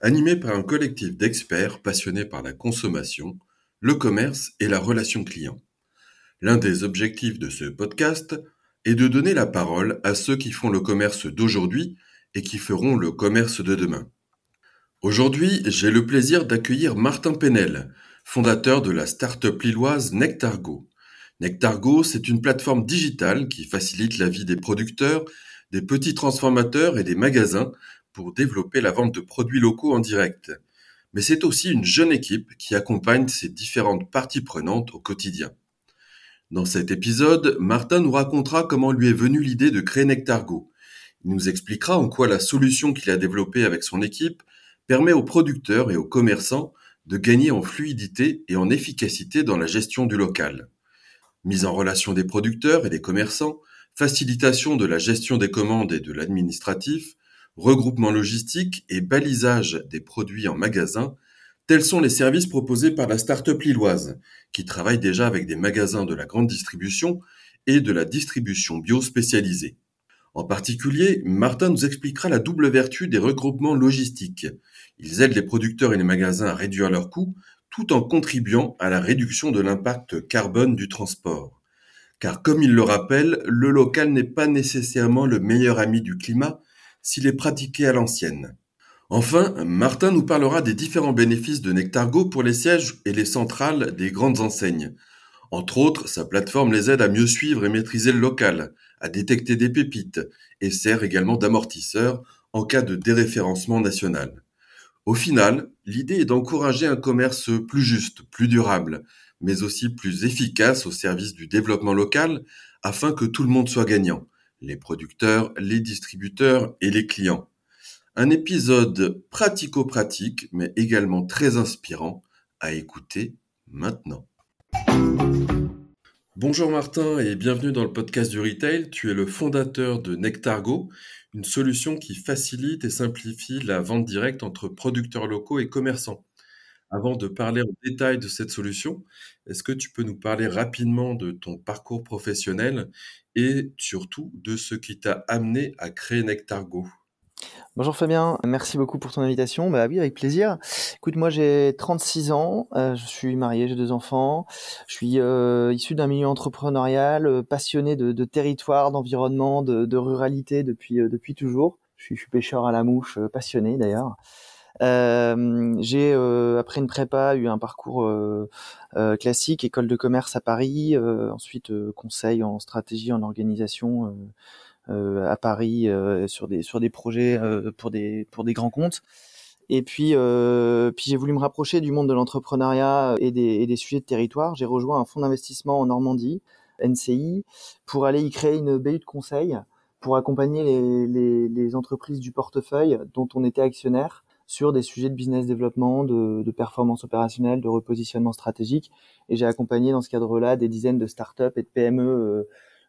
animé par un collectif d'experts passionnés par la consommation, le commerce et la relation client. L'un des objectifs de ce podcast est de donner la parole à ceux qui font le commerce d'aujourd'hui et qui feront le commerce de demain. Aujourd'hui, j'ai le plaisir d'accueillir Martin Penel, fondateur de la start-up lilloise Nectargo. Nectargo, c'est une plateforme digitale qui facilite la vie des producteurs, des petits transformateurs et des magasins pour développer la vente de produits locaux en direct. Mais c'est aussi une jeune équipe qui accompagne ces différentes parties prenantes au quotidien. Dans cet épisode, Martin nous racontera comment lui est venue l'idée de créer Nectargo. Il nous expliquera en quoi la solution qu'il a développée avec son équipe permet aux producteurs et aux commerçants de gagner en fluidité et en efficacité dans la gestion du local mise en relation des producteurs et des commerçants, facilitation de la gestion des commandes et de l'administratif, regroupement logistique et balisage des produits en magasin, tels sont les services proposés par la start-up lilloise, qui travaille déjà avec des magasins de la grande distribution et de la distribution bio spécialisée. En particulier, Martin nous expliquera la double vertu des regroupements logistiques. Ils aident les producteurs et les magasins à réduire leurs coûts tout en contribuant à la réduction de l'impact carbone du transport. Car comme il le rappelle, le local n'est pas nécessairement le meilleur ami du climat s'il est pratiqué à l'ancienne. Enfin, Martin nous parlera des différents bénéfices de Nectargo pour les sièges et les centrales des grandes enseignes. Entre autres, sa plateforme les aide à mieux suivre et maîtriser le local, à détecter des pépites, et sert également d'amortisseur en cas de déréférencement national. Au final, l'idée est d'encourager un commerce plus juste, plus durable, mais aussi plus efficace au service du développement local afin que tout le monde soit gagnant, les producteurs, les distributeurs et les clients. Un épisode pratico-pratique, mais également très inspirant à écouter maintenant. Bonjour Martin et bienvenue dans le podcast du retail. Tu es le fondateur de Nectargo, une solution qui facilite et simplifie la vente directe entre producteurs locaux et commerçants. Avant de parler en détail de cette solution, est-ce que tu peux nous parler rapidement de ton parcours professionnel et surtout de ce qui t'a amené à créer Nectargo Bonjour Fabien, merci beaucoup pour ton invitation. Bah oui, avec plaisir. Écoute, moi j'ai 36 ans, euh, je suis marié, j'ai deux enfants, je suis euh, issu d'un milieu entrepreneurial, euh, passionné de, territoire, d'environnement, de, ruralité depuis depuis toujours. Je suis, je suis, pêcheur à la mouche, passionné d'ailleurs. J'ai après une prépa eu un parcours classique, école de commerce à Paris, ensuite conseil en stratégie, en organisation euh, à Paris euh, sur des sur des projets euh, pour des pour des grands comptes. Et puis, puis j'ai voulu me rapprocher du monde de l'entrepreneuriat et des, et des sujets de territoire. J'ai rejoint un fonds d'investissement en Normandie, NCI, pour aller y créer une BU de conseil pour accompagner les, les, les, entreprises du portefeuille dont on était actionnaire sur des sujets de business développement, de, de performance opérationnelle, de repositionnement stratégique. Et j'ai accompagné dans ce cadre-là des dizaines de startups et de PME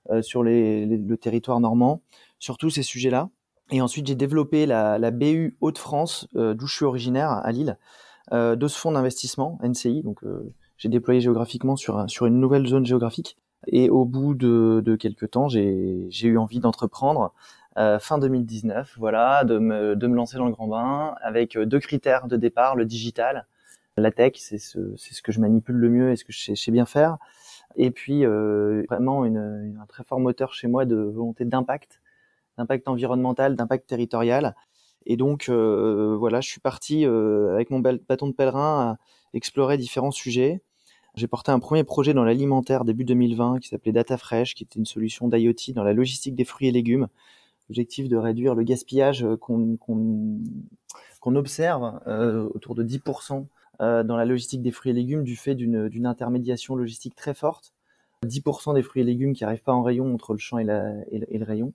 euh, sur le territoire normand, sur tous ces sujets-là. Et ensuite, j'ai développé la, la BU Hauts-de-France, euh, d'où je suis originaire, à Lille, euh, de ce fonds d'investissement, NCI. Donc, j'ai déployé géographiquement sur, sur une nouvelle zone géographique. Et au bout de, de quelques temps, j'ai eu envie d'entreprendre euh, fin 2019, voilà, de me, de me lancer dans le grand bain avec deux critères de départ, le digital, la tech, c'est ce, ce que je manipule le mieux et ce que je sais, bien faire, et puis euh, vraiment une, un très fort moteur chez moi de volonté d'impact, d'impact environnemental, d'impact territorial. Et donc euh, voilà, je suis parti euh, avec mon bâton de pèlerin à explorer différents sujets. J'ai porté un premier projet dans l'alimentaire début 2020 qui s'appelait Data Fresh, qui était une solution d'IoT dans la logistique des fruits et légumes. Objectif de réduire le gaspillage qu'on qu'on observe euh, autour de 10% euh, dans la logistique des fruits et légumes du fait d'une intermédiation logistique très forte. 10% des fruits et légumes qui arrivent pas en rayon entre le champ et, la, le rayon.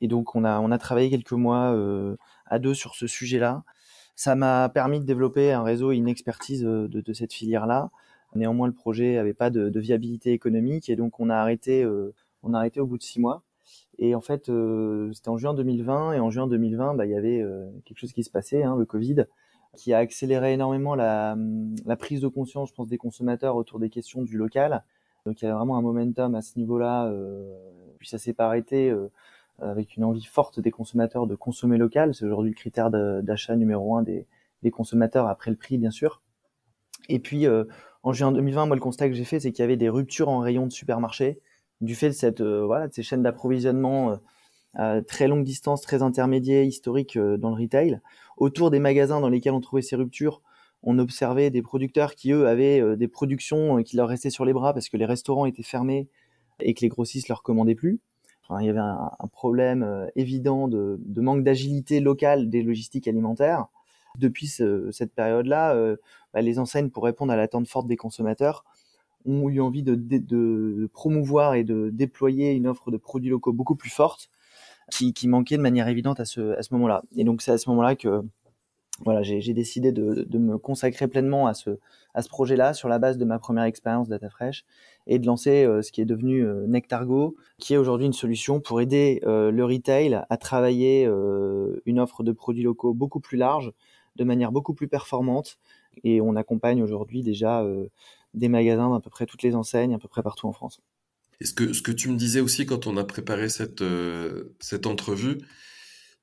Et donc on a, travaillé quelques mois euh, à deux sur ce sujet-là. Ça m'a permis de développer un réseau et une expertise de, de cette filière-là. Néanmoins, le projet n'avait pas de, de, viabilité économique et donc on a arrêté, on a arrêté au bout de six mois. Et en fait, c'était en juin 2020 et en juin 2020, bah, il y avait quelque chose qui se passait, hein, le Covid, qui a accéléré énormément la, la, prise de conscience, je pense, des consommateurs autour des questions du local. Donc il y a vraiment un momentum à ce niveau-là. Euh, puis ça s'est pas arrêté euh, avec une envie forte des consommateurs de consommer local. C'est aujourd'hui le critère d'achat numéro un des, des, consommateurs après le prix, bien sûr. Et puis euh, en juin 2020, moi le constat que j'ai fait, c'est qu'il y avait des ruptures en rayon de supermarché du fait de cette voilà de ces chaînes d'approvisionnement à très longue distance, très intermédiaire, historique dans le retail. Autour des magasins dans lesquels on trouvait ces ruptures, on observait des producteurs qui, eux, avaient euh, des productions euh, qui leur restaient sur les bras parce que les restaurants étaient fermés et que les grossistes leur commandaient plus. il y avait un, problème euh, évident de, manque d'agilité locale des logistiques alimentaires. Depuis cette période-là, bah, les enseignes, pour répondre à l'attente forte des consommateurs, ont eu envie de, promouvoir et de déployer une offre de produits locaux beaucoup plus forte qui, manquait de manière évidente à ce, moment-là. Et donc c'est à ce moment-là que voilà, j'ai décidé de, me consacrer pleinement à ce, à ce projet-là sur la base de ma première expérience DataFresh et de lancer euh, ce qui est devenu euh, Nectargo, qui est aujourd'hui une solution pour aider euh, le retail à travailler une offre de produits locaux beaucoup plus large, de manière beaucoup plus performante. Et on accompagne aujourd'hui déjà des magasins d'à peu près toutes les enseignes, à peu près partout en France. Et ce que, ce que tu me disais aussi quand on a préparé cette, cette entrevue,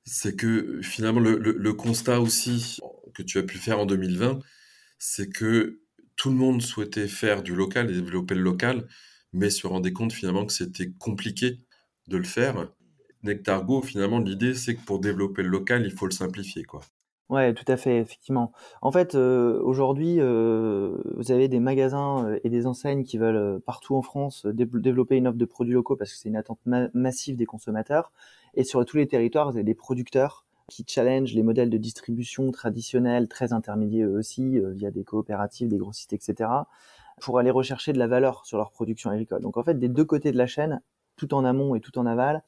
c'est que finalement le, constat aussi que tu as pu faire en 2020, c'est que tout le monde souhaitait faire du local et développer le local, mais se rendait compte finalement que c'était compliqué de le faire. Nectargo, finalement, l'idée, c'est que pour développer le local, il faut le simplifier, quoi. Ouais, tout à fait, effectivement. En fait, euh, aujourd'hui, euh, vous avez des magasins euh, et des enseignes qui veulent partout en France développer une offre de produits locaux parce que c'est une attente massive des consommateurs. Et sur tous les territoires, vous avez des producteurs qui challengent les modèles de distribution traditionnels, très intermédiaires eux aussi, via des coopératives, des grossistes, etc., pour aller rechercher de la valeur sur leur production agricole. Donc en fait, des deux côtés de la chaîne, tout en amont et tout en aval,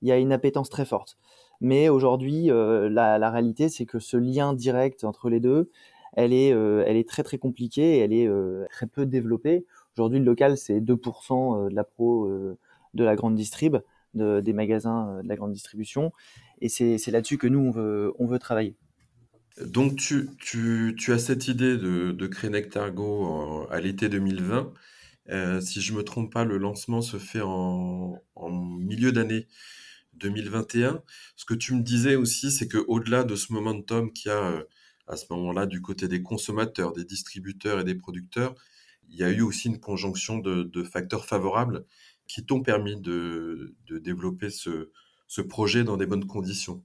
il y a une appétence très forte. Mais aujourd'hui, euh, la, réalité, c'est que ce lien direct entre les deux, elle est, euh, elle est très très compliquée elle est euh, très peu développée. Aujourd'hui, le local, c'est 2% de la pro de la grande distrib, des magasins de la grande distribution. Et c'est là-dessus que nous, on veut, on veut travailler. Donc, tu, tu, tu as cette idée de, de créer Nectargo à l'été 2020. si je me trompe pas, le lancement se fait en milieu d'année 2021. Ce que tu me disais aussi, c'est que au-delà de ce momentum qu'il y a euh, à ce moment-là du côté des consommateurs, des distributeurs et des producteurs, il y a eu aussi une conjonction de, facteurs favorables qui t'ont permis de, développer ce, projet dans des bonnes conditions.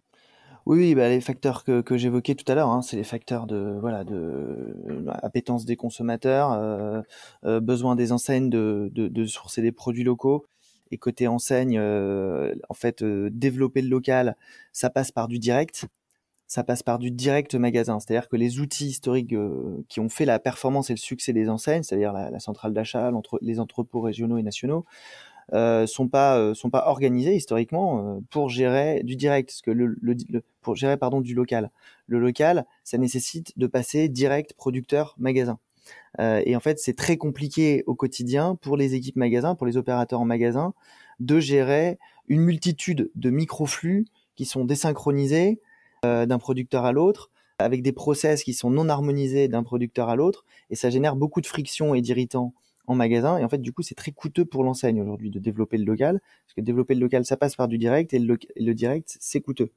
Oui, bah, les facteurs que, j'évoquais tout à l'heure, hein, c'est les facteurs de voilà de euh, appétence des consommateurs, euh, besoin des enseignes de, de, sourcer des produits locaux, et côté enseigne, euh, en fait, euh, développer le local, ça passe par du direct. Ça passe par du direct magasin. C'est-à-dire que les outils historiques euh, qui ont fait la performance et le succès des enseignes, c'est-à-dire la, centrale d'achat, les entrepôts régionaux et nationaux, sont pas organisés historiquement pour gérer du direct, pour gérer pardon du local. Le local, ça nécessite de passer direct producteur magasin. Euh, et en fait, c'est très compliqué au quotidien pour les équipes magasins, pour les opérateurs en magasin, de gérer une multitude de microflux qui sont désynchronisés euh, d'un producteur à l'autre, avec des process qui sont non harmonisés d'un producteur à l'autre, et ça génère beaucoup de frictions et d'irritants en magasin. Et en fait, du coup, c'est très coûteux pour l'enseigne aujourd'hui de développer le local, parce que développer le local, ça passe par du direct, et le, direct, c'est coûteux.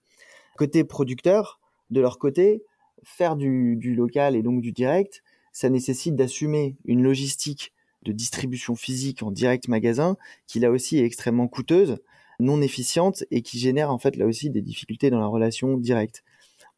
Côté producteur, de leur côté, faire du, du local et donc du direct, ça nécessite d'assumer une logistique de distribution physique en direct magasin qui là aussi est extrêmement coûteuse, non efficiente et qui génère en fait là aussi des difficultés dans la relation directe.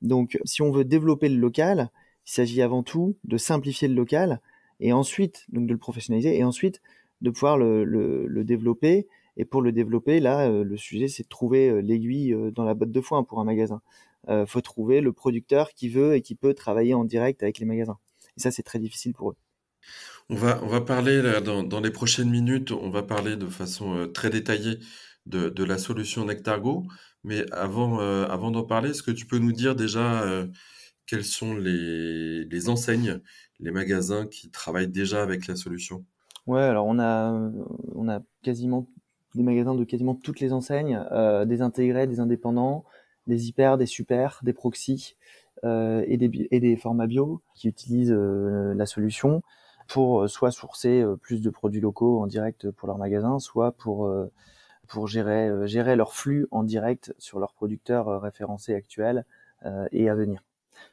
Donc si on veut développer le local, il s'agit avant tout de simplifier le local et ensuite donc de le professionnaliser et ensuite de pouvoir le, développer. Et pour le développer, là, euh, le sujet, c'est de trouver euh, l'aiguille euh, dans la botte de foin pour un magasin. Euh, faut trouver le producteur qui veut et qui peut travailler en direct avec les magasins. Et ça, c'est très difficile pour eux. On va, on va parler dans, les prochaines minutes, on va parler de façon euh, très détaillée de, la solution Nectargo. Mais avant, euh, avant d'en parler, est-ce que tu peux nous dire déjà euh, quelles sont les, les enseignes, les magasins qui travaillent déjà avec la solution? Ouais, alors on a, on a quasiment des magasins de quasiment toutes les enseignes, des intégrés, des indépendants, des hyper, des super, des proxys et, des, et formats bio qui utilisent euh, la solution pour soit sourcer plus de produits locaux en direct pour leur magasin, soit pour gérer leur flux en direct sur leurs producteurs référencés actuels et à venir.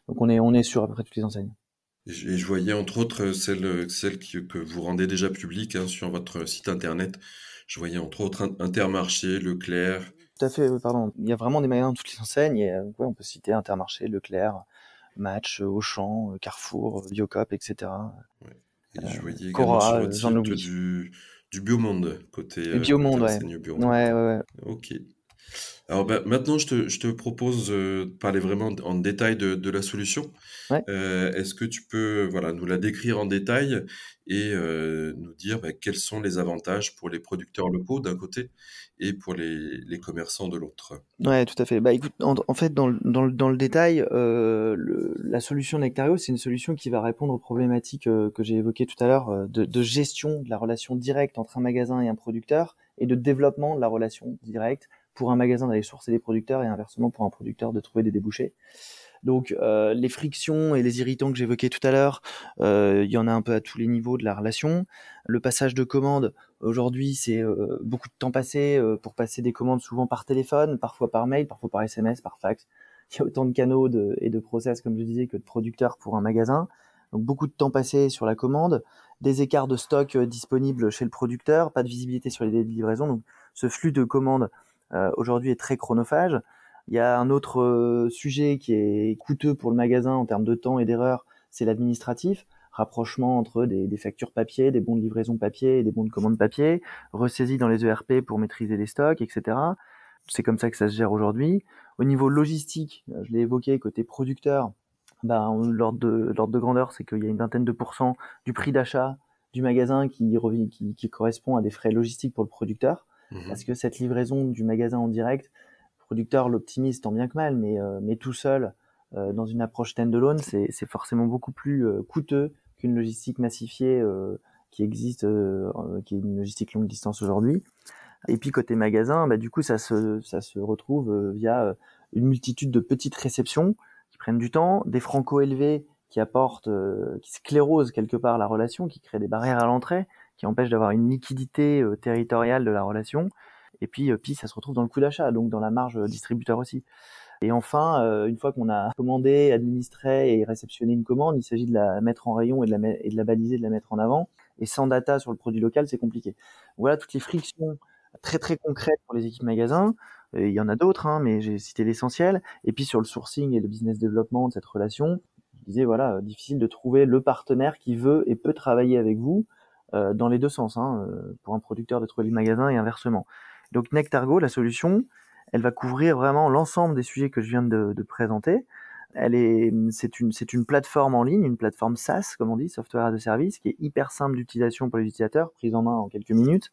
Donc on est on est sur à peu près toutes les enseignes. Et je voyais entre autres celle que vous rendez déjà publique hein, sur votre site internet. Je voyais entre autres Intermarché, Leclerc. Tout à fait, pardon. Il y a vraiment des magasins de toutes les enseignes. Et, euh, on peut citer Intermarché, Leclerc, Match, Auchan, Carrefour, Biocop, etc. Ouais. Et je voyais sur votre site du, du Biomonde, côté Biomonde, ouais. Biomonde. ouais. Ouais, ouais. Ok. Alors bah, maintenant, je te, je te propose euh, de parler vraiment en détail de, de la solution. Ouais. Euh, Est-ce que tu peux voilà, nous la décrire en détail et euh, nous dire bah, quels sont les avantages pour les producteurs locaux d'un côté et pour les, les commerçants de l'autre? Ouais, tout à fait. Bah, écoute, en, en fait, dans, dans, dans le détail, le, la solution Nectario, c'est une solution qui va répondre aux problématiques que j'ai évoquées tout à l'heure de, de gestion de la relation directe entre un magasin et un producteur et de développement de la relation directe pour un magasin d'aller sourcer des producteurs et inversement pour un producteur de trouver des débouchés. Donc euh, les frictions et les irritants que j'évoquais tout à l'heure, euh, il y en a un peu à tous les niveaux de la relation. Le passage de commandes, aujourd'hui, c'est euh, beaucoup de temps passé pour passer des commandes souvent par téléphone, parfois par mail, parfois par SMS, par fax. Il y a autant de canaux de, et de process, comme je disais, que de producteurs pour un magasin. Donc beaucoup de temps passé sur la commande, des écarts de stock disponibles chez le producteur, pas de visibilité sur les délais de livraison. Donc ce flux de commandes aujourd'hui est très chronophage. Il y a un autre euh, sujet qui est coûteux pour le magasin en termes de temps et d'erreur, c'est l'administratif rapprochement entre des, factures papier, des bons de livraison papier et des bons de commande papier, ressaisie dans les ERP pour maîtriser les stocks, etc. C'est comme ça que ça se gère aujourd'hui. Au niveau logistique, euh, je l'ai évoqué, côté producteur, ben, l'ordre de, grandeur, c'est qu'il y a une vingtaine de pourcents du prix d'achat du magasin qui, correspond à des frais logistiques pour le producteur. Mmh. Parce que cette livraison du magasin en direct, producteur l'optimise tant bien que mal, mais, euh, mais tout seul, euh, dans une approche stand-alone, c'est forcément beaucoup plus euh, coûteux qu'une logistique massifiée qui existe, qui est une logistique longue distance aujourd'hui. Et puis côté magasin, bah, du coup, ça se, ça se retrouve via une multitude de petites réceptions qui prennent du temps, des francos élevés qui apportent, qui sclérosent quelque part la relation, qui créent des barrières à l'entrée, qui empêche d'avoir une liquidité euh, territoriale de la relation. Et puis, euh, puis ça se retrouve dans le coût d'achat, donc dans la marge euh, distributeur aussi. Et enfin, une fois qu'on a commandé, administré et réceptionné une commande, il s'agit de la mettre en rayon et de la, et de la baliser, de la mettre en avant. Et sans data sur le produit local, c'est compliqué. Voilà toutes les frictions très très concrètes pour les équipes magasins. il y en a d'autres, hein, mais j'ai cité l'essentiel. Et puis sur le sourcing et le business développement de cette relation, je disais voilà, difficile de trouver le partenaire qui veut et peut travailler avec vous euh, dans les deux sens, hein, euh, pour un producteur de trouver le magasin et inversement. Donc Nectargo, la solution, elle va couvrir vraiment l'ensemble des sujets que je viens de, de présenter. Elle est, c'est une, c'est une plateforme en ligne, une plateforme SaaS, comme on dit, software a service, qui est hyper simple d'utilisation pour les utilisateurs, prise en main en quelques minutes,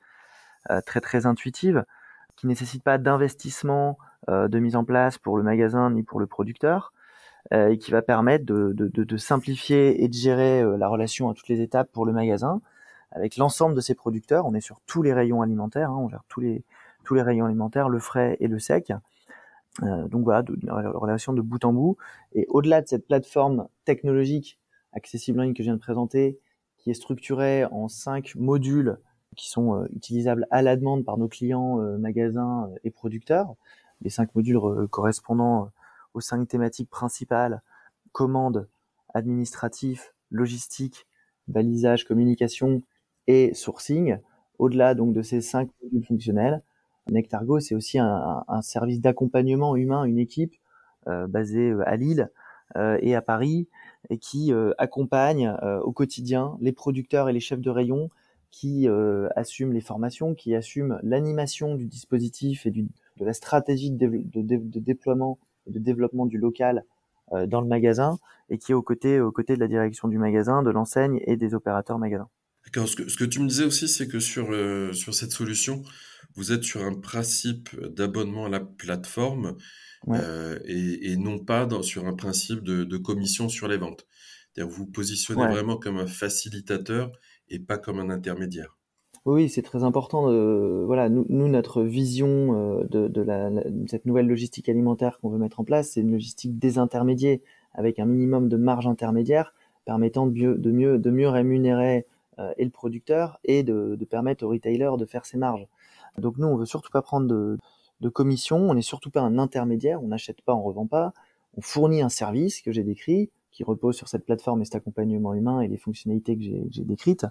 euh, très très intuitive, qui nécessite pas d'investissement euh, de mise en place pour le magasin ni pour le producteur, euh, et qui va permettre de, de, de, de, simplifier et de gérer la relation à toutes les étapes pour le magasin, avec l'ensemble de ces producteurs. On est sur tous les rayons alimentaires, hein, on gère tous les, tous les rayons alimentaires, le frais et le sec. Euh, donc voilà, une relation de bout en bout. Et au-delà de cette plateforme technologique accessible en ligne que je viens de présenter, qui est structurée en cinq modules qui sont euh, utilisables à la demande par nos clients, euh, magasins et producteurs, les cinq modules correspondant aux cinq thématiques principales commande, administratif, logistique, balisage, communication et sourcing. Au-delà donc de ces cinq modules fonctionnels, Nectargo c'est aussi un, service d'accompagnement humain, une équipe euh, basée euh, à Lille euh, et à Paris et qui euh, accompagne euh, au quotidien les producteurs et les chefs de rayon qui assument les formations, qui assument l'animation du dispositif et du, de la stratégie de, déploiement et de développement du local dans le magasin et qui est aux côtés, aux côtés de la direction du magasin, de l'enseigne et des opérateurs magasins. D'accord. Ce que, ce que tu me disais aussi, c'est que sur, euh, sur cette solution, vous êtes sur un principe d'abonnement à la plateforme euh, et, non pas sur un principe de, commission sur les ventes. Vous vous positionnez vraiment comme un facilitateur et pas comme un intermédiaire. Oui, c'est très important. De, voilà, nous, notre vision euh, de, la, cette nouvelle logistique alimentaire qu'on veut mettre en place, c'est une logistique désintermédiée avec un minimum de marge intermédiaire permettant de mieux, de mieux, de mieux rémunérer euh, et le producteur et de, permettre au retailer de faire ses marges. Donc nous, on veut surtout pas prendre de, de commission, on n'est surtout pas un intermédiaire, on n'achète pas, on revend pas, on fournit un service que j'ai décrit, qui repose sur cette plateforme et cet accompagnement humain et les fonctionnalités que j'ai décrites.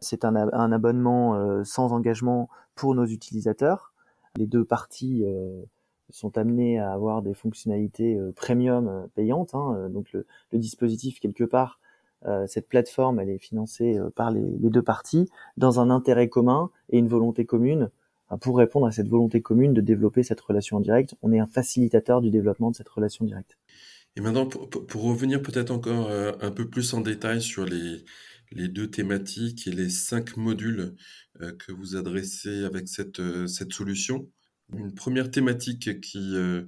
C'est un, abonnement euh, sans engagement pour nos utilisateurs. Les deux parties euh, sont amenées à avoir des fonctionnalités euh, premium payantes. Hein, donc le, dispositif quelque part, cette plateforme, est financée par les, deux parties dans un intérêt commun et une volonté commune. Pour répondre à cette volonté commune de développer cette relation en direct, on est un facilitateur du développement de cette relation directe. Et maintenant, pour, revenir peut-être encore un peu plus en détail sur les, deux thématiques et les cinq modules euh, que vous adressez avec cette, euh, solution. Une première thématique qui euh,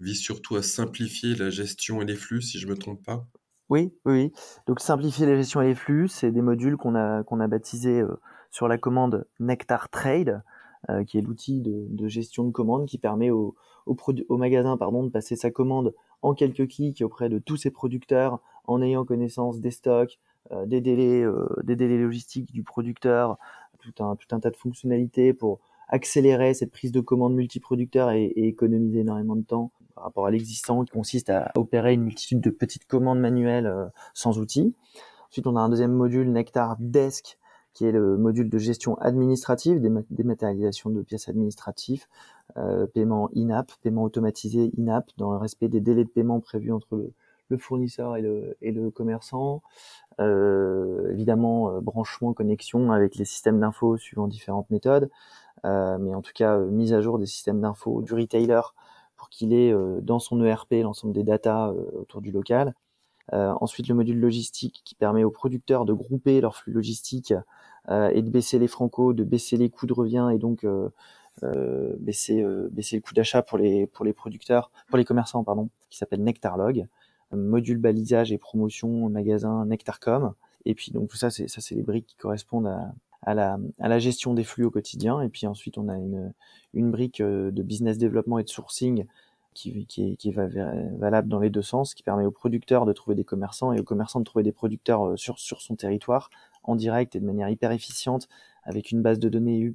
vise surtout à simplifier la gestion et les flux, si je ne me trompe pas. Oui, oui, Donc simplifier la gestion et les flux, c'est des modules qu'on a, qu'on a baptisés sur la commande Nectar Trade, qui est l'outil de, gestion de commande qui permet au, au, au magasin pardon, de passer sa commande en quelques clics auprès de tous ses producteurs en ayant connaissance des stocks, euh, des délais, euh, des délais logistiques du producteur, tout un, tout un tas de fonctionnalités pour accélérer cette prise de commande multiproducteur et, et économiser énormément de temps par rapport à l'existant qui consiste à opérer une multitude de petites commandes manuelles euh, sans outils. Ensuite, on a un deuxième module Nectar Desk qui est le module de gestion administrative, dématérialisation de pièces administratives, euh, paiement in-app, paiement automatisé in-app dans le respect des délais de paiement prévus entre le, le fournisseur et le, commerçant, euh, évidemment euh, branchement, connexion avec les systèmes d'infos suivant différentes méthodes, euh, mais en tout cas mise à jour des systèmes d'infos du retailer pour qu'il ait dans son ERP l'ensemble des datas autour du local. ensuite, le module logistique qui permet aux producteurs de grouper leur flux logistique et de baisser les francos, de baisser les coûts de revient et donc baisser baisser le coût d'achat pour les pour les commerçants pardon, qui s'appelle Nectarlog module balisage et promotion magasin Nectarcom. Et puis donc ça, c'est ça, c'est les briques qui correspondent à, à, la, à la gestion des flux au quotidien. Et puis ensuite, on a une, une brique euh, de business développement et de sourcing qui, qui, est, qui est valable dans les deux sens, qui permet aux producteurs de trouver des commerçants et aux commerçants de trouver des producteurs euh, sur, sur son territoire en direct et de manière hyper efficiente avec une base de données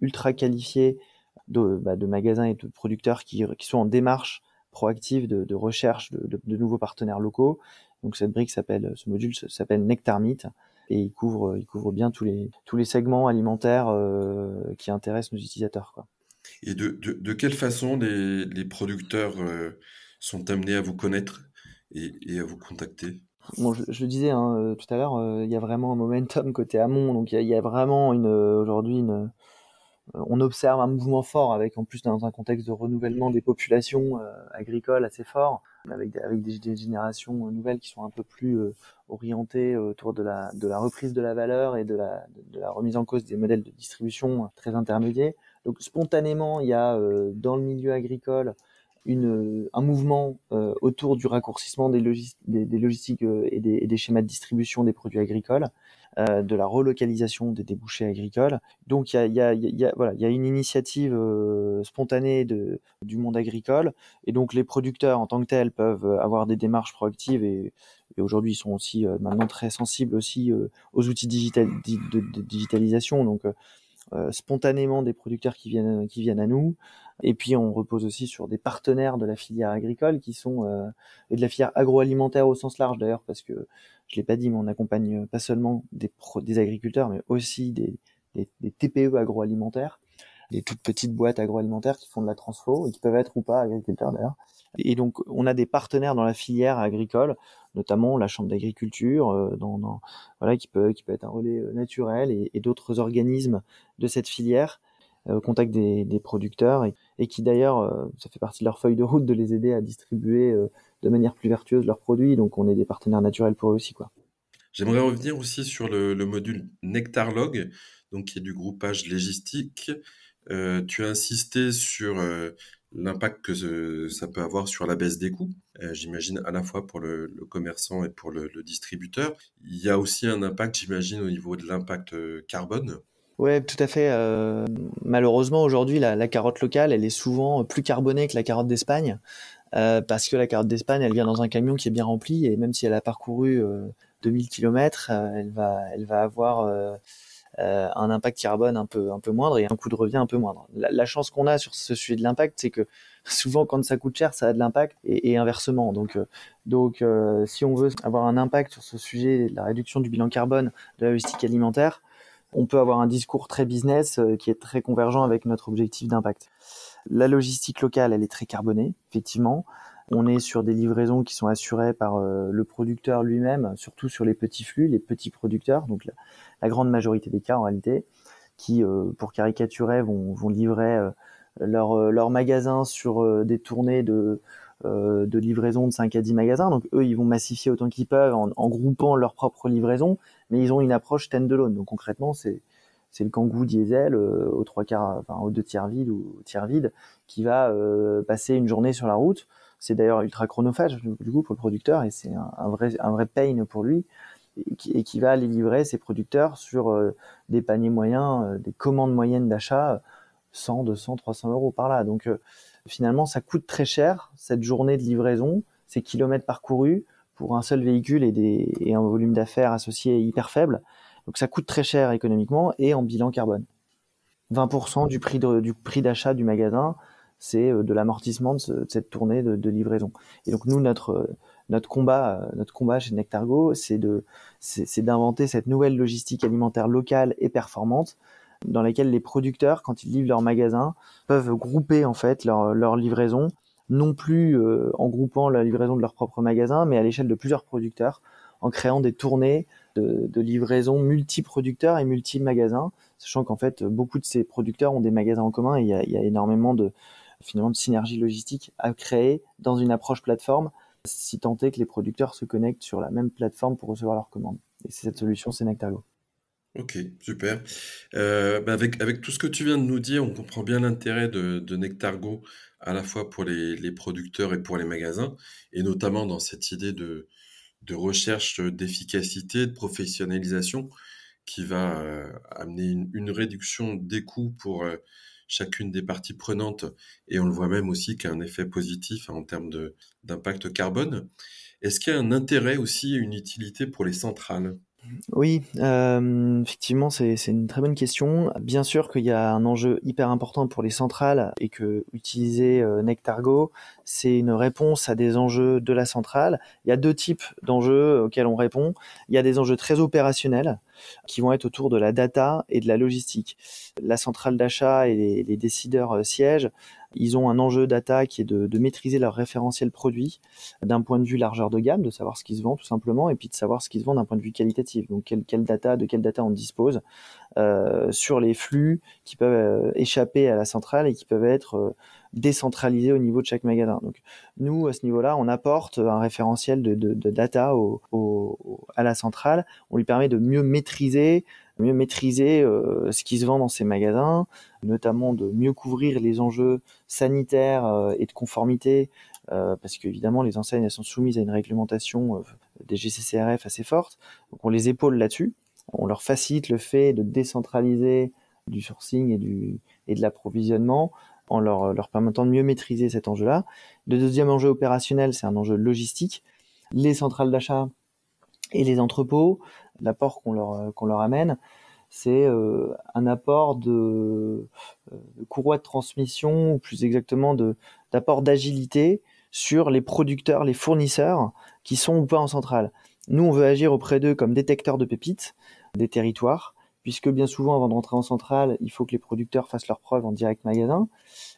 ultra qualifiée de, bah, de magasins et de producteurs qui, qui sont en démarche proactive de, recherche de, nouveaux partenaires locaux. Donc cette brique s'appelle, ce module s'appelle Nectarmit et il couvre, il couvre bien tous les, tous les segments alimentaires euh, qui intéressent nos utilisateurs. Quoi. Et de, de, quelle façon les, les producteurs euh, sont amenés à vous connaître et, et à vous contacter? Bon, je, je, le disais hein, euh, tout à l'heure, il y a vraiment un momentum côté amont, donc il y a, y a, vraiment une aujourd'hui une, on observe un mouvement fort avec en plus dans un contexte de renouvellement des populations euh, agricoles assez fort avec, des, générations nouvelles qui sont un peu plus euh, orientées autour de la, reprise de la valeur et de la, remise en cause des modèles de distribution très intermédiaires. Donc spontanément, il y a euh, dans le milieu agricole un mouvement autour du raccourcissement des, logistiques et des, schémas de distribution des produits agricoles. Euh, de la relocalisation des débouchés agricoles. Donc il y a, y, a, y, a, voilà, y a une initiative euh, spontanée de, du monde agricole et donc les producteurs en tant que tels peuvent avoir des démarches proactives et, et aujourd'hui ils sont aussi euh, maintenant très sensibles aussi aux outils digital, de, digitalisation. Donc spontanément des producteurs qui viennent qui viennent à nous et puis on repose aussi sur des partenaires de la filière agricole qui sont et de la filière agroalimentaire au sens large d'ailleurs parce que je l'ai pas dit, mais on accompagne pas seulement des, agriculteurs, mais aussi des, des, TPE agroalimentaires, des toutes petites boîtes agroalimentaires qui font de la transfo et qui peuvent être ou pas agriculteurs d'ailleurs. Et donc, on a des partenaires dans la filière agricole, notamment la chambre d'agriculture, euh, qui peut, être un relais euh, naturel et, d'autres organismes de cette filière euh, au contact des, producteurs et qui d'ailleurs, ça fait partie de leur feuille de route de les aider à distribuer de manière plus vertueuse leurs produits. Donc on est des partenaires naturels pour eux aussi. Quoi. J'aimerais revenir aussi sur le, module Nectarlog, donc qui est du groupage logistique. Euh, tu as insisté sur euh, l'impact que ça peut avoir sur la baisse des coûts, j'imagine à la fois pour le, commerçant et pour le, distributeur. Il y a aussi un impact, j'imagine, au niveau de l'impact carbone. Oui, tout à fait. malheureusement, aujourd'hui, la, carotte locale, elle est souvent plus carbonée que la carotte d'Espagne. Euh, parce que la carotte d'Espagne, elle vient dans un camion qui est bien rempli et même si elle a parcouru 2000 euh, km, euh, elle va, elle va avoir un impact carbone un peu, un peu moindre et un coût de revient un peu moindre. La, chance qu'on a sur ce sujet de l'impact, c'est que souvent quand ça coûte cher, ça a de l'impact et, inversement. Donc, donc si on veut avoir un impact sur ce sujet de la réduction du bilan carbone de la logistique alimentaire, on peut avoir un discours très business qui est très convergent avec notre objectif d'impact. La logistique locale, elle est très carbonée, effectivement. On est sur des livraisons qui sont assurées par euh, le producteur lui-même, surtout sur les petits flux, les petits producteurs, donc la, grande majorité des cas en réalité, qui, euh, pour caricaturer, vont, livrer euh, leur, leur magasin sur des tournées de, de livraison de 5 à 10 magasins. Donc eux, ils vont massifier autant qu'ils peuvent en, en, groupant leurs propres livraisons, mais ils ont une approche stand-alone. Donc concrètement, c'est c'est le Kangoo diesel euh, aux trois quarts, enfin aux deux tiers vide ou au tiers vide, qui va euh, passer une journée sur la route. C'est d'ailleurs ultra chronophage du coup pour le producteur et c'est un, vrai un vrai pain pour lui et qui, va aller livrer ses producteurs sur euh, des paniers moyens, des commandes moyennes d'achat 100, 200, 300 euros par là. Donc finalement ça coûte très cher cette journée de livraison, ces kilomètres parcourus pour un seul véhicule et, un volume d'affaires associé hyper faible. Donc ça coûte très cher économiquement et en bilan carbone. 20% du prix d'achat du magasin, c'est euh, de l'amortissement de, cette tournée de, livraison. Et donc nous notre notre combat euh, notre combat chez Nectargo, c'est d'inventer cette nouvelle logistique alimentaire locale et performante dans laquelle les producteurs quand ils livrent leur magasin peuvent grouper en fait leur leur livraison non plus en groupant la livraison de leur propre magasin mais à l'échelle de plusieurs producteurs en créant des tournées de, livraison multi-producteurs et multi-magasins, sachant qu'en fait, beaucoup de ces producteurs ont des magasins en commun et il y a, énormément de, finalement, de synergie logistique à créer dans une approche plateforme, si tant est que les producteurs se connectent sur la même plateforme pour recevoir leurs commandes. Et cette solution, c'est Nectargo. Ok, super. Euh, bah, avec, avec tout ce que tu viens de nous dire, on comprend bien l'intérêt de, de, Nectargo à la fois pour les, les, producteurs et pour les magasins, et notamment dans cette idée de, de recherche d'efficacité, de professionnalisation qui va euh, amener une, réduction des coûts pour euh, chacune des parties prenantes et on le voit même aussi qu'il y a un effet positif en termes d'impact carbone. Est-ce qu'il y a un intérêt aussi, une utilité pour les centrales? Oui, euh, effectivement, c'est une très bonne question. Bien sûr qu'il y a un enjeu hyper important pour les centrales et que utiliser euh, Nectargo, c'est une réponse à des enjeux de la centrale. Il y a deux types d'enjeux auxquels on répond. Il y a des enjeux très opérationnels qui vont être autour de la data et de la logistique. La centrale d'achat et les, décideurs euh, siègent ils ont un enjeu data qui est de, maîtriser leur référentiel produit d'un point de vue largeur de gamme, de savoir ce qui se vend tout simplement, et puis de savoir ce qui se vend d'un point de vue qualitatif. Donc quelle data, de quelle data on dispose euh, sur les flux qui peuvent euh, échapper à la centrale et qui peuvent être euh, décentralisés au niveau de chaque magasin. Donc nous, à ce niveau-là, on apporte un référentiel de, data à la centrale. On lui permet de mieux maîtriser mieux maîtriser euh, ce qui se vend dans ces magasins, notamment de mieux couvrir les enjeux sanitaires euh, et de conformité, euh, parce qu'évidemment les enseignes sont soumises à une réglementation des GCCRF assez forte, donc on les épaule là-dessus, on leur facilite le fait de décentraliser du sourcing et, du, et de l'approvisionnement en leur, leur permettant de mieux maîtriser cet enjeu-là. Le deuxième enjeu opérationnel, c'est un enjeu logistique. Les centrales d'achat et les entrepôts l'apport qu'on leur, qu'on leur amène, c'est euh, un apport de, euh, de, courroie de transmission, ou plus exactement d'apport d'agilité sur les producteurs, les fournisseurs qui sont ou pas en centrale. Nous, on veut agir auprès d'eux comme détecteurs de pépites des territoires, puisque bien souvent, avant de rentrer en centrale, il faut que les producteurs fassent leurs preuves en direct magasin.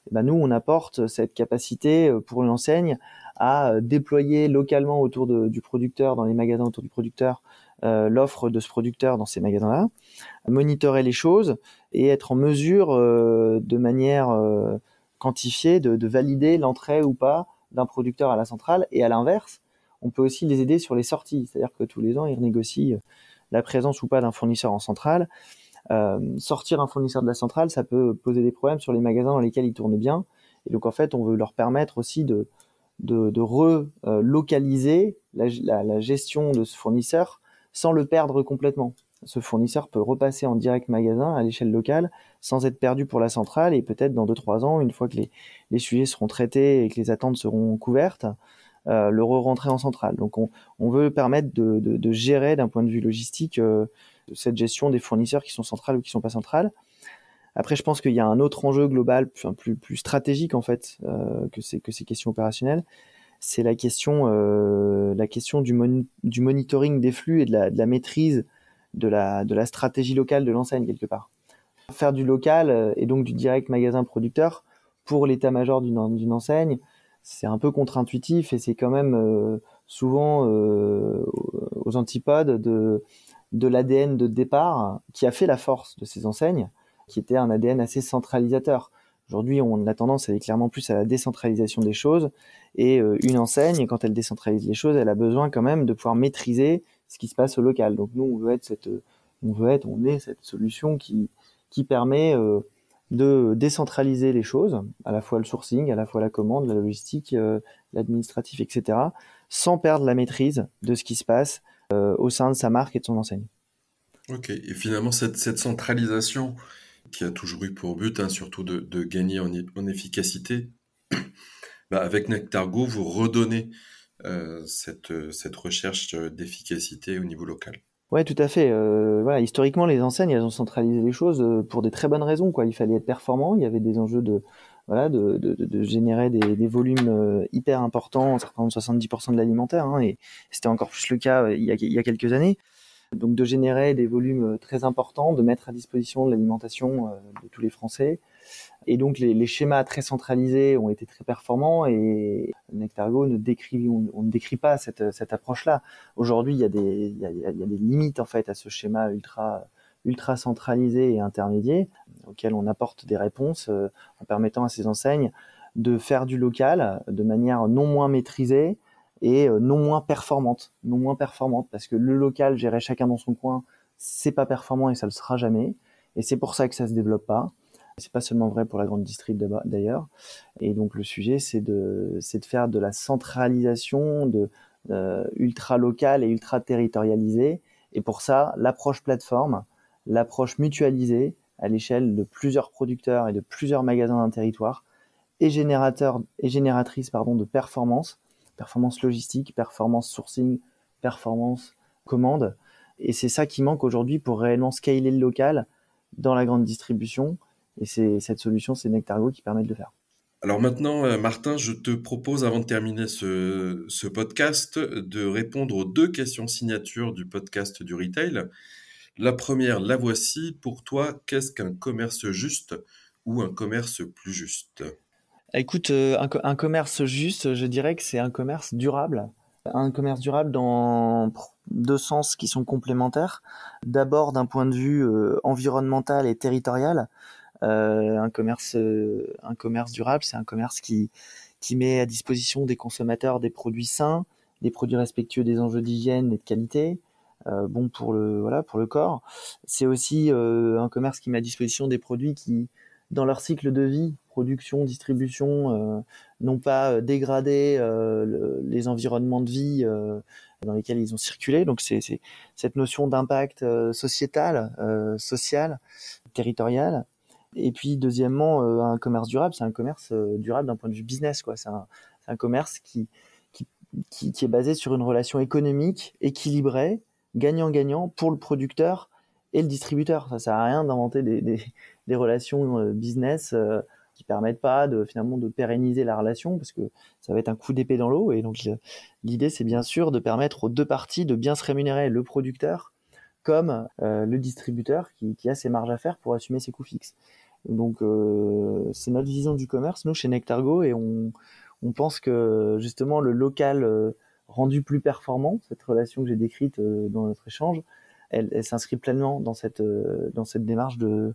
Et ben nous, on apporte cette capacité euh, pour l'enseigne à déployer localement autour du producteur, dans les magasins autour du producteur, euh, l'offre de ce producteur dans ces magasins-là, monitorer les choses et être en mesure euh, de manière euh, quantifiée de, valider l'entrée ou pas d'un producteur à la centrale. Et à l'inverse, on peut aussi les aider sur les sorties, c'est-à-dire que tous les ans ils renégocient la présence ou pas d'un fournisseur en centrale. Sortir un fournisseur de la centrale, ça peut poser des problèmes sur les magasins dans lesquels ils tournent bien. Et donc en fait, on veut leur permettre aussi de, de, relocaliser la, gestion de ce fournisseur sans le perdre complètement. Ce fournisseur peut repasser en direct magasin à l'échelle locale sans être perdu pour la centrale et peut-être dans 2-3 ans, une fois que les, les, sujets seront traités et que les attentes seront couvertes, euh, le re-rentrer en centrale. Donc on, on veut permettre de, de, gérer d'un point de vue logistique euh, cette gestion des fournisseurs qui sont centrales ou qui sont pas centrales. Après, je pense qu'il y a un autre enjeu global, plus, plus stratégique en fait, euh, que, que ces questions opérationnelles. C'est la question, euh, la question du, mon, du monitoring des flux et de la, maîtrise de la, stratégie locale de l'enseigne quelque part. Faire du local euh, et donc du direct magasin producteur pour l'état-major d'une, enseigne, c'est un peu contre-intuitif et c'est quand même euh, souvent aux antipodes de, de l'ADN de départ qui a fait la force de ces enseignes qui était un ADN assez centralisateur. Aujourd'hui, on a tendance à aller clairement plus à la décentralisation des choses. Et euh, une enseigne, quand elle décentralise les choses, elle a besoin quand même de pouvoir maîtriser ce qui se passe au local. Donc nous, on veut être cette, on veut être, on est cette solution qui qui permet euh, de décentraliser les choses, à la fois le sourcing, à la fois la commande, la logistique, euh, l'administratif, etc., sans perdre la maîtrise de ce qui se passe au sein de sa marque et de son enseigne. Ok, et finalement cette, cette centralisation, qui a toujours eu pour but, hein, surtout de, gagner en, efficacité. bah, avec Nectargo, vous redonnez euh, cette, cette recherche d'efficacité au niveau local. Ouais, tout à fait. Euh, voilà, historiquement, les enseignes, elles ont centralisé les choses euh, pour des très bonnes raisons. Il fallait être performant. Il y avait des enjeux de, générer des, volumes euh, hyper importants, certains 70% de l'alimentaire. Hein, et c'était encore plus le cas il y a quelques années donc de générer des volumes euh, très importants, de mettre à disposition de l'alimentation euh, de tous les Français. Et donc les, schémas très centralisés ont été très performants et Nectargo ne décrit, on, ne décrit pas cette, cette approche-là. Aujourd'hui, il y, a des, il, y a, des limites en fait à ce schéma ultra ultra centralisé et intermédiaire auquel on apporte des réponses euh, en permettant à ces enseignes de faire du local de manière non moins maîtrisée, et euh, non moins performante, non moins performante parce que le local gérer chacun dans son coin, c'est pas performant et ça le sera jamais et c'est pour ça que ça se développe pas. C'est pas seulement vrai pour la grande distrib d'ailleurs. Et donc le sujet c'est de c'est de faire de la centralisation de euh, ultra locale et ultra territorialisée et pour ça l'approche plateforme, l'approche mutualisée à l'échelle de plusieurs producteurs et de plusieurs magasins d'un territoire et générateur et génératrice pardon de performance performance logistique, performance sourcing, performance commande. Et c'est ça qui manque aujourd'hui pour réellement scaler le local dans la grande distribution. Et c'est cette solution, c'est Nectargo qui permet de le faire. Alors maintenant, euh, Martin, je te propose, avant de terminer ce, ce, podcast, de répondre aux deux questions signatures du podcast du retail. La première, la voici. Pour toi, qu'est-ce qu'un commerce juste ou un commerce plus juste? Écoute, euh, un, commerce juste, je dirais que c'est un commerce durable. Un commerce durable dans deux sens qui sont complémentaires. D'abord d'un point de vue euh, environnemental et territorial. Euh, un commerce, durable, c'est un commerce qui qui met à disposition des consommateurs des produits sains, des produits respectueux des enjeux d'hygiène et de qualité, euh, bon pour le voilà pour le corps. C'est aussi un commerce qui met à disposition des produits qui dans leur cycle de vie, production, distribution, euh, n'ont pas euh, dégradé euh, le, les environnements de vie dans lesquels ils ont circulé. Donc c'est cette notion d'impact sociétal, social, territorial. Et puis deuxièmement, un commerce durable, c'est un commerce durable d'un point de vue business. quoi. C'est un, commerce qui, est basé sur une relation économique équilibrée, gagnant-gagnant pour le producteur et le distributeur. Ça sert à rien d'inventer des, relations business permettent pas de finalement de pérenniser la relation parce que ça va être un coup d'épée dans l'eau et donc l'idée c'est bien sûr de permettre aux deux parties de bien se rémunérer le producteur comme euh, le distributeur qui, a ses marges à faire pour assumer ses coûts fixes. Donc euh, c'est notre vision du commerce nous chez Nectargo et on, on pense que justement le local euh, rendu plus performant, cette relation que j'ai décrite dans notre échange, elle, elle s'inscrit pleinement dans cette dans cette démarche de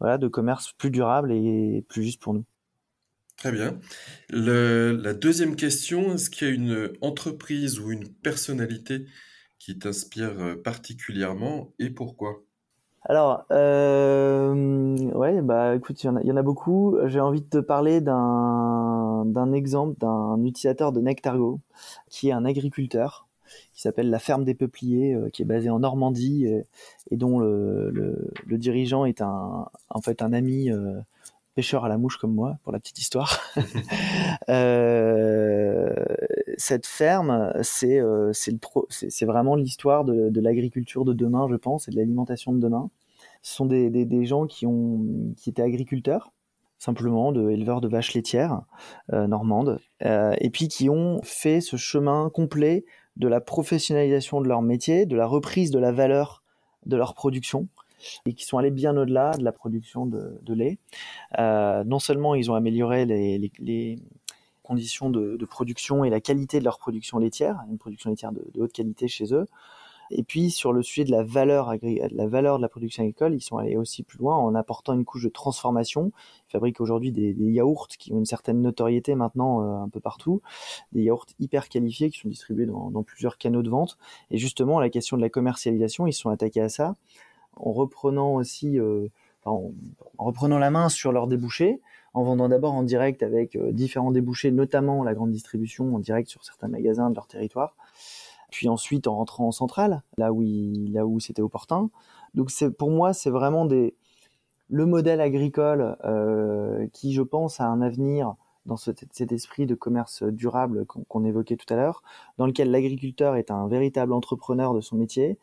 voilà, de commerce plus durable et plus juste pour nous. Très bien. Le, la deuxième question, est-ce qu'il y a une entreprise ou une personnalité qui t'inspire particulièrement et pourquoi? Alors, euh, ouais, bah écoute, il y, en a beaucoup. J'ai envie de te parler d'un exemple d'un utilisateur de Nectargo qui est un agriculteur qui s'appelle la ferme des Peupliers, euh, qui est basée en Normandie et, dont le, le, dirigeant est un, en fait un ami euh, pêcheur à la mouche comme moi, pour la petite histoire. euh, cette ferme, c'est euh, vraiment l'histoire de, de l'agriculture de demain, je pense, et de l'alimentation de demain. Ce sont des, des, des, gens qui, ont, qui étaient agriculteurs, simplement, de éleveurs de vaches laitières euh, normandes, et puis qui ont fait ce chemin complet de la professionnalisation de leur métier, de la reprise de la valeur de leur production, et qui sont allés bien au-delà de la production de, lait. Euh, non seulement ils ont amélioré les, conditions de, production et la qualité de leur production laitière, une production laitière de, haute qualité chez eux. Et puis sur le sujet de la valeur, la valeur de la production agricole, ils sont allés aussi plus loin en apportant une couche de transformation. Ils fabriquent aujourd'hui des, yaourts qui ont une certaine notoriété maintenant euh, un peu partout, des yaourts hyper qualifiés qui sont distribués dans, plusieurs canaux de vente. Et justement, la question de la commercialisation, ils sont attaqués à ça en reprenant aussi, euh, en, reprenant la main sur leurs débouchés, en vendant d'abord en direct avec euh, différents débouchés, notamment la grande distribution en direct sur certains magasins de leur territoire, puis ensuite en rentrant en centrale, là où où c'était opportun. Donc pour moi c'est vraiment le modèle agricole euh, qui je pense a un avenir dans cet, esprit de commerce durable qu'on qu évoquait tout à l'heure, dans lequel l'agriculteur est un véritable entrepreneur de son métier,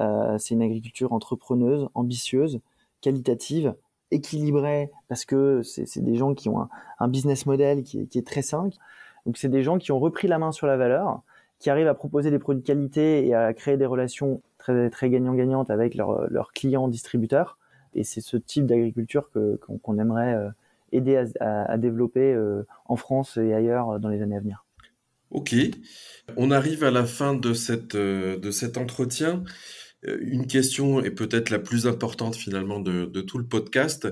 euh, c'est une agriculture entrepreneuse, ambitieuse, qualitative, équilibrée, parce que c'est des gens qui ont un, business model qui est, qui est, très sain. Donc c'est des gens qui ont repris la main sur la valeur, qui arrivent à proposer des produits de qualité et à créer des relations très, très gagnant-gagnantes avec leurs leur clients distributeurs. Et c'est ce type d'agriculture qu'on qu aimerait euh, aider à, à, développer euh, en France et ailleurs dans les années à venir. Ok, on arrive à la fin de, cette, de cet entretien. Euh, une question est peut-être la plus importante finalement de, de tout le podcast,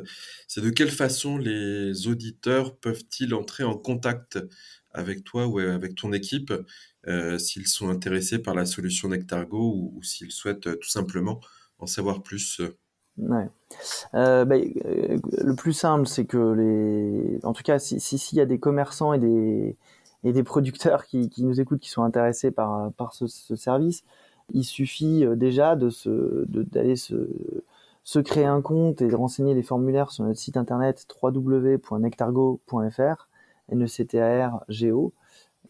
c'est de quelle façon les auditeurs peuvent-ils entrer en contact avec toi ou avec ton équipe? Euh, s'ils sont intéressés par la solution Nectargo ou, s'ils souhaitent euh, tout simplement en savoir plus. Euh, euh, le plus simple, c'est que les, en tout cas, si s'il si, y a des commerçants et des et des producteurs qui, qui nous écoutent, qui sont intéressés par par ce, ce service, il suffit déjà de se, d'aller se, se créer un compte et de renseigner les formulaires sur notre site internet www.nectargo.fr, N-E-C-T-A-R-G-O,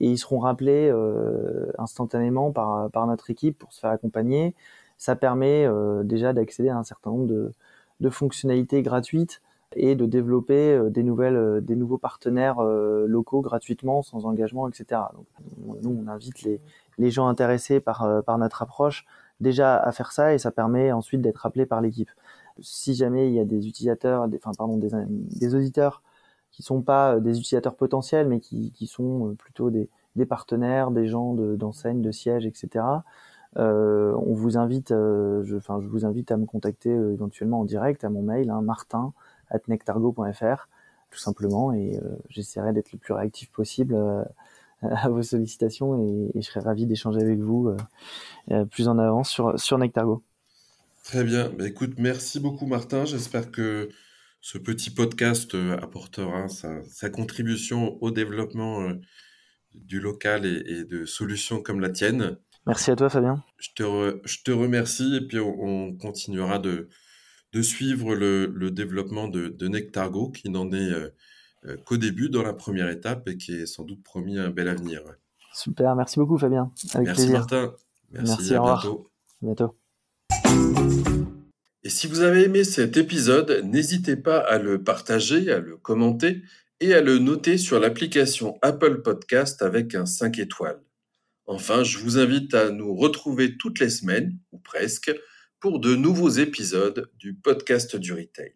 et ils seront rappelés euh, instantanément par, par notre équipe pour se faire accompagner. Ça permet euh, déjà d'accéder à un certain nombre de, de fonctionnalités gratuites et de développer euh, des nouvelles, euh, des nouveaux partenaires euh, locaux gratuitement, sans engagement, etc. Donc, nous, on invite les, les gens intéressés par, par notre approche déjà à faire ça et ça permet ensuite d'être appelé par l'équipe. Si jamais il y a des utilisateurs, enfin pardon, des, des auditeurs qui sont pas des utilisateurs potentiels, mais qui, qui sont plutôt des, des partenaires, des gens d'enseignes, de, de sièges, etc. Euh, on vous invite, euh, je, enfin, je vous invite à me contacter euh, éventuellement en direct à mon mail, hein, martin nectargo.fr tout simplement et euh, j'essaierai d'être le plus réactif possible euh, à vos sollicitations et, je serai ravi d'échanger avec vous euh, plus en avance sur, sur Nectargo. Très bien. Bah, écoute, merci beaucoup Martin. J'espère que ce petit podcast apportera sa, sa contribution au développement du local et, et, de solutions comme la tienne. Merci à toi Fabien. Je te, re, je te remercie et puis on, on continuera de, de suivre le, le développement de, de, Nectargo qui n'en est euh, qu'au début dans la première étape et qui est sans doute promis un bel avenir. Super, merci beaucoup Fabien. Avec merci plaisir. Martin. Merci, merci à bientôt. À bientôt. Et si vous avez aimé cet épisode, n'hésitez pas à le partager, à le commenter et à le noter sur l'application Apple Podcast avec un 5 étoiles. Enfin, je vous invite à nous retrouver toutes les semaines, ou presque, pour de nouveaux épisodes du podcast du retail.